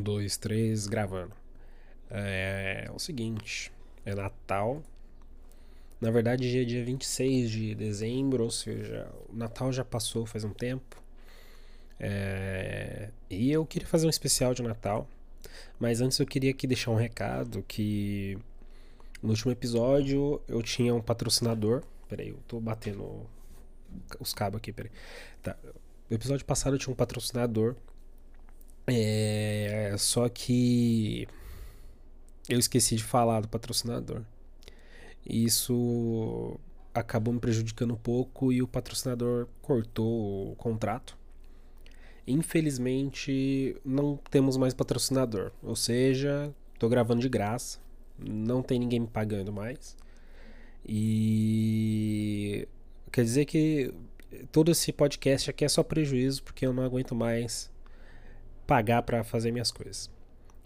Um, dois, três, gravando. É, é o seguinte, é Natal. Na verdade, dia, dia 26 de dezembro, ou seja, o Natal já passou faz um tempo. É, e eu queria fazer um especial de Natal. Mas antes eu queria aqui deixar um recado que no último episódio eu tinha um patrocinador. Peraí, eu tô batendo os cabos aqui, peraí. Tá. No episódio passado eu tinha um patrocinador. É, só que eu esqueci de falar do patrocinador. Isso acabou me prejudicando um pouco e o patrocinador cortou o contrato. Infelizmente, não temos mais patrocinador. Ou seja, tô gravando de graça. Não tem ninguém me pagando mais. E quer dizer que todo esse podcast aqui é só prejuízo porque eu não aguento mais pagar para fazer minhas coisas.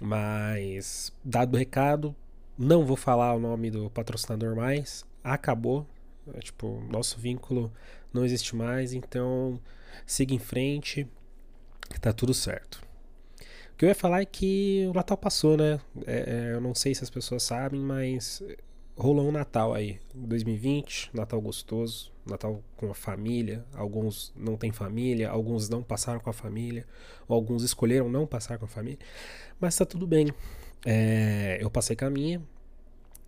Mas, dado o recado, não vou falar o nome do patrocinador mais. Acabou. É, tipo, nosso vínculo não existe mais. Então, siga em frente. Tá tudo certo. O que eu ia falar é que o Natal passou, né? É, é eu não sei se as pessoas sabem, mas rolou um Natal aí, 2020, Natal gostoso, Natal com a família. Alguns não têm família, alguns não passaram com a família, alguns escolheram não passar com a família. Mas tá tudo bem. É, eu passei com a minha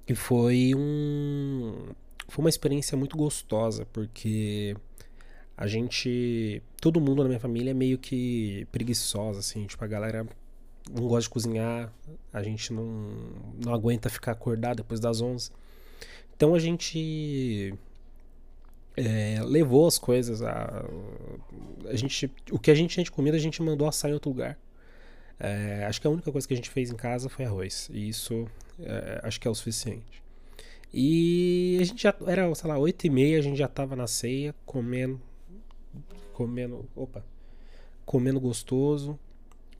e foi um foi uma experiência muito gostosa porque a gente todo mundo na minha família é meio que preguiçosa assim, tipo a galera não gosta de cozinhar, a gente não, não aguenta ficar acordado depois das 11. Então a gente é, levou as coisas a, a gente o que a gente tinha de comida a gente mandou assar em outro lugar. É, acho que a única coisa que a gente fez em casa foi arroz e isso é, acho que é o suficiente. E a gente já era sei lá oito e meia a gente já tava na ceia comendo comendo opa comendo gostoso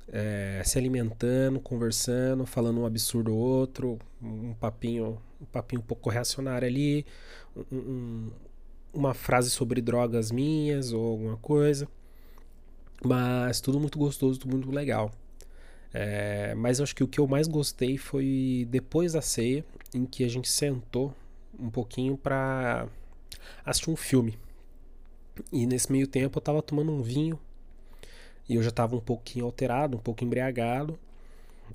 é, se alimentando, conversando, falando um absurdo ou outro, um papinho, um papinho um pouco reacionário ali, um, um, uma frase sobre drogas minhas ou alguma coisa. Mas tudo muito gostoso, tudo muito legal. É, mas acho que o que eu mais gostei foi depois da ceia, em que a gente sentou um pouquinho para assistir um filme. E nesse meio tempo eu tava tomando um vinho e eu já estava um pouquinho alterado, um pouco embriagado.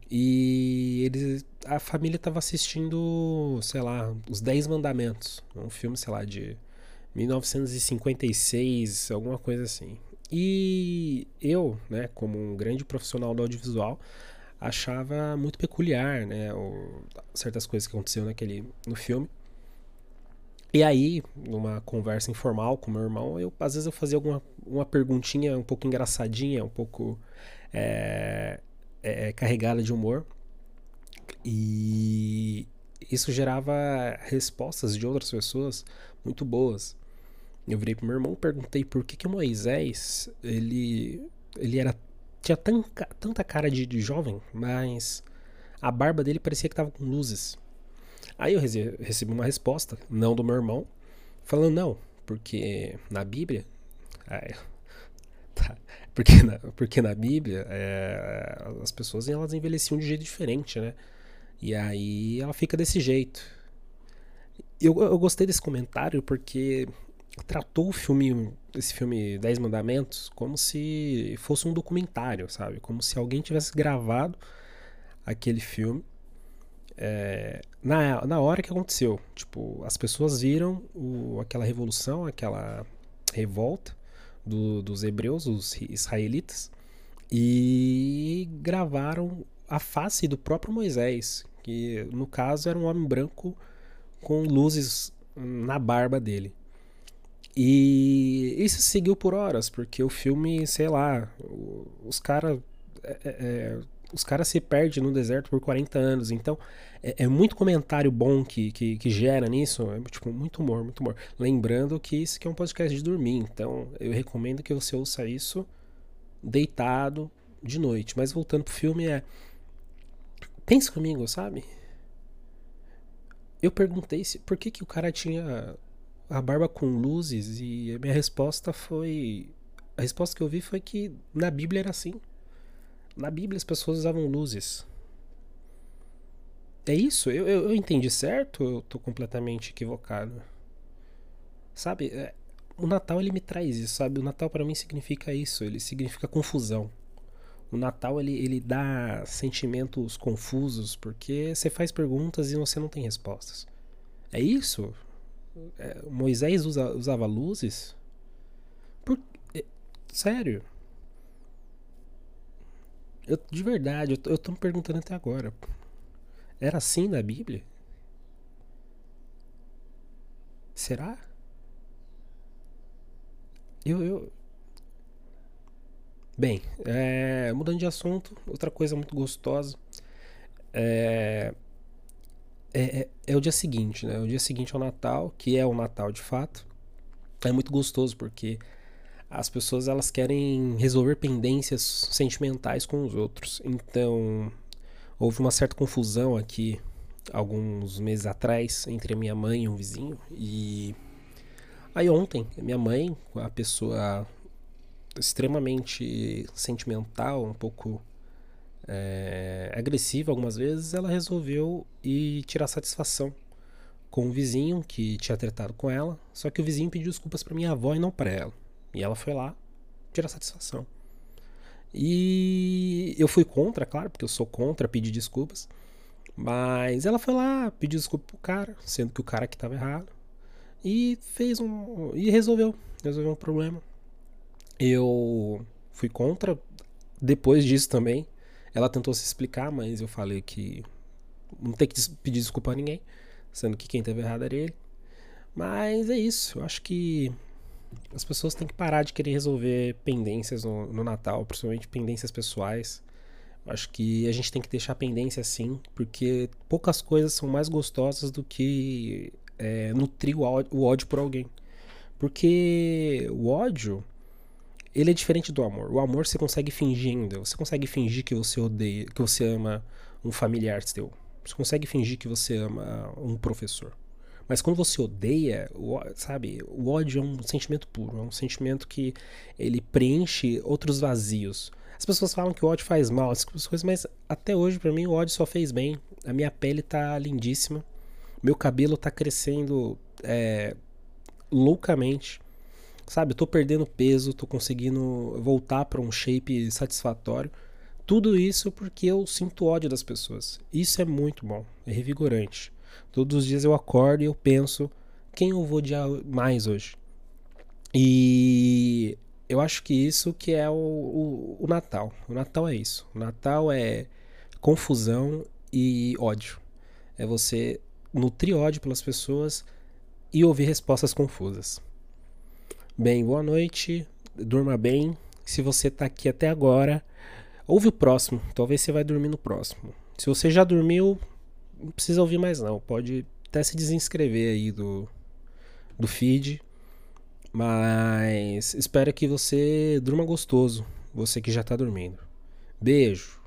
E eles, a família estava assistindo, sei lá, Os Dez Mandamentos. Um filme, sei lá, de 1956, alguma coisa assim. E eu, né, como um grande profissional do audiovisual, achava muito peculiar, né, o, certas coisas que aconteceram naquele no filme. E aí, numa conversa informal com meu irmão, eu às vezes eu fazia alguma uma perguntinha um pouco engraçadinha, um pouco é, é, carregada de humor. E isso gerava respostas de outras pessoas muito boas. Eu virei pro meu irmão perguntei por que, que Moisés ele, ele era tinha tanta, tanta cara de, de jovem, mas a barba dele parecia que tava com luzes. Aí eu recebi uma resposta, não do meu irmão, falando não, porque na Bíblia. tá, porque, na, porque na Bíblia é, as pessoas elas envelheciam de jeito diferente, né? E aí ela fica desse jeito. Eu, eu gostei desse comentário porque tratou o filme, esse filme Dez Mandamentos, como se fosse um documentário, sabe? Como se alguém tivesse gravado aquele filme é, na, na hora que aconteceu. Tipo, as pessoas viram o, aquela revolução, aquela revolta do, dos hebreus, os israelitas, e gravaram a face do próprio Moisés, que no caso era um homem branco com luzes na barba dele. E isso seguiu por horas, porque o filme, sei lá, os caras. É, é, é, os caras se perdem no deserto por 40 anos. Então, é, é muito comentário bom que, que, que, gera nisso. É tipo, muito humor, muito humor. Lembrando que isso aqui é um podcast de dormir. Então, eu recomendo que você ouça isso deitado de noite. Mas voltando pro filme, é. Pensa comigo, sabe? Eu perguntei se, por que, que o cara tinha a barba com luzes e a minha resposta foi. A resposta que eu vi foi que na Bíblia era assim. Na Bíblia as pessoas usavam luzes. É isso? Eu, eu, eu entendi certo ou eu tô completamente equivocado? Sabe, é, o Natal ele me traz isso, sabe? O Natal para mim significa isso, ele significa confusão. O Natal ele, ele dá sentimentos confusos porque você faz perguntas e você não tem respostas. É isso? É, Moisés usa, usava luzes? Por, é, sério? Eu, de verdade, eu, eu tô me perguntando até agora. Era assim na Bíblia? Será? Eu, eu... Bem, é, mudando de assunto, outra coisa muito gostosa é, é, é, é, o dia seguinte, né? O dia seguinte ao Natal, que é o Natal de fato. É muito gostoso porque as pessoas elas querem resolver pendências sentimentais com os outros. Então, houve uma certa confusão aqui alguns meses atrás entre a minha mãe e um vizinho. E aí ontem minha mãe a pessoa extremamente sentimental um pouco é, agressiva algumas vezes ela resolveu ir tirar satisfação com o vizinho que tinha tratado com ela. Só que o vizinho pediu desculpas para minha avó e não para ela e ela foi lá tirar satisfação e eu fui contra, claro, porque eu sou contra pedir desculpas. Mas ela foi lá, pediu desculpa pro cara, sendo que o cara que tava errado. E fez um. E resolveu. Resolveu um problema. Eu fui contra. Depois disso também. Ela tentou se explicar, mas eu falei que não tem que pedir desculpa a ninguém. Sendo que quem teve errado era ele. Mas é isso. Eu acho que as pessoas têm que parar de querer resolver pendências no, no Natal, principalmente pendências pessoais. Acho que a gente tem que deixar pendência assim, porque poucas coisas são mais gostosas do que é, nutrir o ódio, o ódio por alguém. Porque o ódio, ele é diferente do amor. O amor você consegue fingir ainda. Você consegue fingir que você odeia, que você ama um familiar seu. Você consegue fingir que você ama um professor. Mas quando você odeia, sabe, o ódio é um sentimento puro, é um sentimento que ele preenche outros vazios. As pessoas falam que o ódio faz mal, essas coisas, mas até hoje para mim o ódio só fez bem. A minha pele tá lindíssima, meu cabelo tá crescendo é, loucamente. Sabe, eu tô perdendo peso, tô conseguindo voltar para um shape satisfatório. Tudo isso porque eu sinto ódio das pessoas. Isso é muito bom, é revigorante. Todos os dias eu acordo e eu penso quem eu vou odiar mais hoje. E eu acho que isso que é o, o, o, Natal. O Natal é isso. O Natal é confusão e ódio. É você nutrir ódio pelas pessoas e ouvir respostas confusas. Bem, boa noite. Durma bem. Se você está aqui até agora, ouve o próximo. Talvez você vai dormir no próximo. Se você já dormiu, não precisa ouvir mais não. Pode até se desinscrever aí do, do feed. Mas espero que você durma gostoso. Você que já tá dormindo. Beijo.